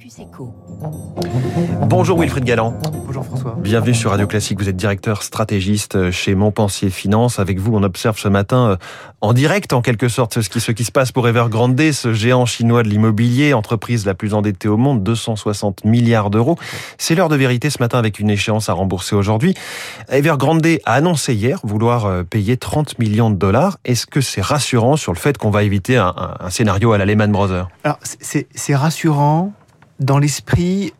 Focus Echo. Bonjour Wilfried Galland. Bonjour François. Bienvenue sur Radio Classique. Vous êtes directeur stratégiste chez Montpensier Finance. Avec vous, on observe ce matin euh, en direct, en quelque sorte, ce qui, ce qui se passe pour Evergrande, ce géant chinois de l'immobilier, entreprise la plus endettée au monde, 260 milliards d'euros. C'est l'heure de vérité ce matin avec une échéance à rembourser aujourd'hui. Evergrande a annoncé hier vouloir euh, payer 30 millions de dollars. Est-ce que c'est rassurant sur le fait qu'on va éviter un, un, un scénario à la Lehman Brothers? Alors, c'est rassurant dans l'esprit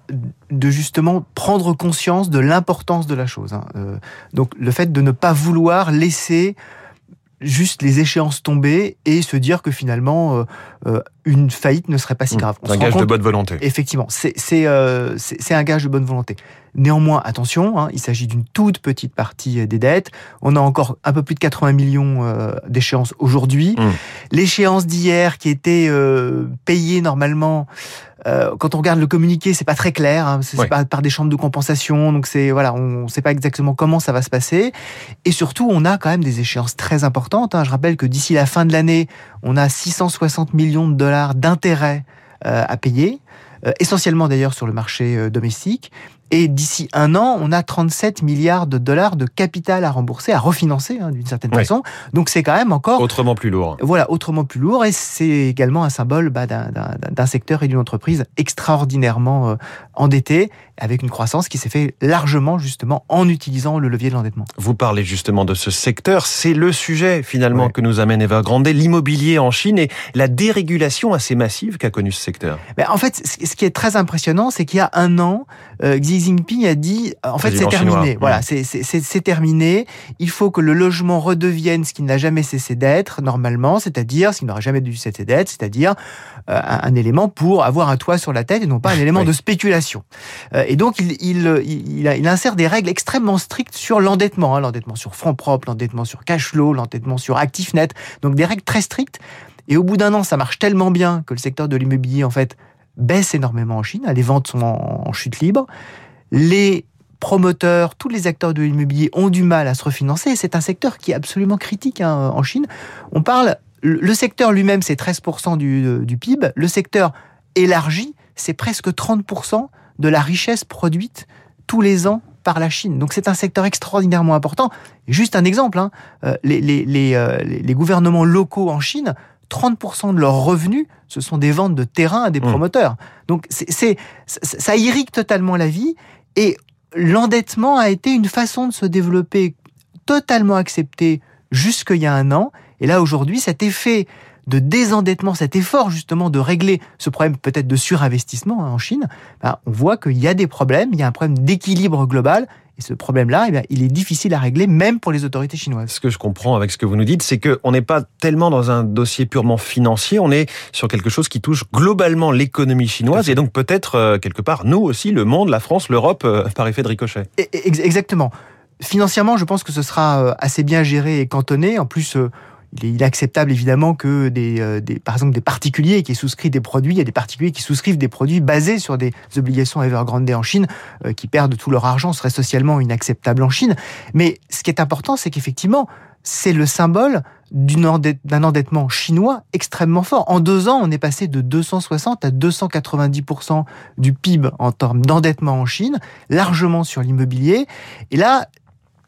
de justement prendre conscience de l'importance de la chose. Hein. Euh, donc le fait de ne pas vouloir laisser juste les échéances tomber et se dire que finalement euh, euh, une faillite ne serait pas si grave. C'est un gage compte, de bonne volonté. Effectivement, c'est euh, un gage de bonne volonté. Néanmoins, attention, hein, il s'agit d'une toute petite partie des dettes. On a encore un peu plus de 80 millions euh, d'échéances aujourd'hui. Mmh. L'échéance d'hier qui était euh, payée normalement euh, quand on regarde le communiqué, c'est pas très clair. Hein, c'est ouais. pas par des chambres de compensation, donc c'est voilà, on ne sait pas exactement comment ça va se passer. Et surtout, on a quand même des échéances très importantes. Hein. Je rappelle que d'ici la fin de l'année, on a 660 millions de dollars d'intérêts euh, à payer, euh, essentiellement d'ailleurs sur le marché euh, domestique. Et d'ici un an, on a 37 milliards de dollars de capital à rembourser, à refinancer hein, d'une certaine façon. Donc c'est quand même encore Autrement plus lourd. voilà, autrement plus lourd, et c'est également un symbole bah, d'un secteur et d'une entreprise extraordinairement euh, endetté, avec une croissance qui s'est fait largement justement en utilisant le levier de l'endettement. Vous parlez justement de ce secteur. C'est le sujet finalement Ouais. que nous amène Evergrande, l'immobilier en Chine et la dérégulation assez massive qu'a connue ce secteur. Mais en fait, ce qui est très impressionnant, c'est qu'il y a un an, euh, Xi Jinping a dit, euh, en fait, c'est terminé. chinois. Voilà, Mm. c'est- c'est terminé. Il faut que le logement redevienne ce qui n'a jamais cessé d'être normalement, c'est-à-dire ce qui n'aurait jamais dû cesser d'être, c'est-à-dire euh, un, un élément pour avoir un toit sur la tête et non pas un élément Oui. de spéculation. Euh, et donc, il, insère des règles extrêmement strictes sur l'endettement, hein, l'endettement sur fonds propres, l'endettement sur cash flow, l'endettement sur actifs nets. Donc, des règles très strictes. Et au bout d'un an, ça marche tellement bien que le secteur de l'immobilier, en fait, baisse énormément en Chine. Les ventes sont en, chute libre. Les promoteurs, tous les acteurs de l'immobilier ont du mal à se refinancer. C'est un secteur qui est absolument critique hein, en Chine. On parle, le secteur lui-même, c'est 13% du, du PIB. Le secteur élargi, c'est presque 30% de la richesse produite tous les ans par la Chine. Donc c'est un secteur extraordinairement important. Juste un exemple, hein, euh, les, les, les, euh, les- gouvernements locaux en Chine, 30% de leurs revenus, ce sont des ventes de terrain à des Mmh. promoteurs. Donc c'est, ça irrigue totalement la vie et l'endettement a été une façon de se développer totalement acceptée jusqu'il y a un an. Et là aujourd'hui, cet effet de désendettement, cet effort justement de régler ce problème peut-être de surinvestissement hein, en Chine, ben, on voit qu'il y a des problèmes, il y a un problème d'équilibre global. Et ce problème-là, eh bien, il est difficile à régler même pour les autorités chinoises. Ce que je comprends avec ce que vous nous dites, c'est qu'on n'est pas tellement dans un dossier purement financier, on est sur quelque chose qui touche globalement l'économie chinoise et donc peut-être euh, quelque part nous aussi, le monde, la France, l'Europe, euh, par effet de ricochet. Et- et- ex- Exactement. Financièrement, je pense que ce sera euh, assez bien géré et cantonné. En plus, euh, il est inacceptable évidemment que des, euh, des, par exemple des particuliers qui souscrivent des produits, il y a des particuliers qui souscrivent des produits basés sur des obligations Evergrande en Chine, euh, qui perdent tout leur argent, serait socialement inacceptable en Chine. Mais ce qui est important, c'est qu'effectivement, c'est le symbole d'un endettement chinois extrêmement fort. En deux ans, on est passé de 260 à 290% du PIB en termes d'endettement en Chine, largement sur l'immobilier. Et là,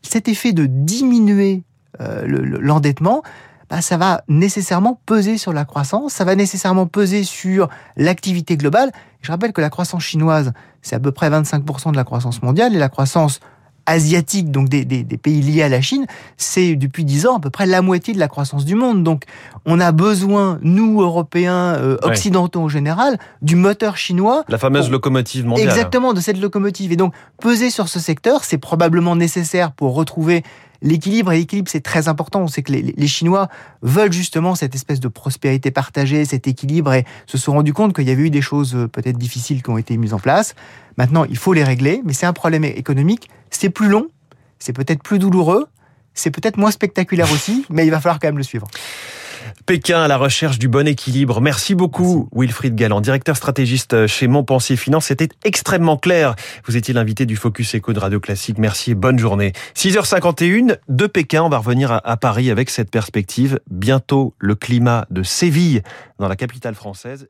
cet effet de diminuer euh, le- le- l'endettement, bah, ça va nécessairement peser sur la croissance, ça va nécessairement peser sur l'activité globale. Je rappelle que la croissance chinoise, c'est à peu près 25% de la croissance mondiale, et la croissance asiatique, donc des, des- des pays liés à la Chine, c'est depuis 10 ans à peu près la moitié de la croissance du monde. Donc on a besoin, nous, Européens, euh, Ouais. occidentaux en général, du moteur chinois La fameuse locomotive mondiale. Exactement, de cette locomotive. Et donc, peser sur ce secteur, c'est probablement nécessaire pour retrouver l'équilibre. Et l'équilibre, c'est très important. On sait que les, les Chinois veulent justement cette espèce de prospérité partagée, cet équilibre, et se sont rendus compte qu'il y avait eu des choses euh, peut-être difficiles qui ont été mises en place. Maintenant, il faut les régler, mais c'est un problème économique. C'est plus long, c'est peut-être plus douloureux, c'est peut-être moins spectaculaire aussi, mais il va falloir quand même le suivre. Pékin à la recherche du bon équilibre. Merci beaucoup, Wilfried Galland, directeur stratégiste chez Montpensier Finance. C'était extrêmement clair. Vous étiez l'invité du Focus Echo de Radio Classique. Merci et bonne journée. 6h51 de Pékin. On va revenir à Paris avec cette perspective. Bientôt le climat de Séville dans la capitale française.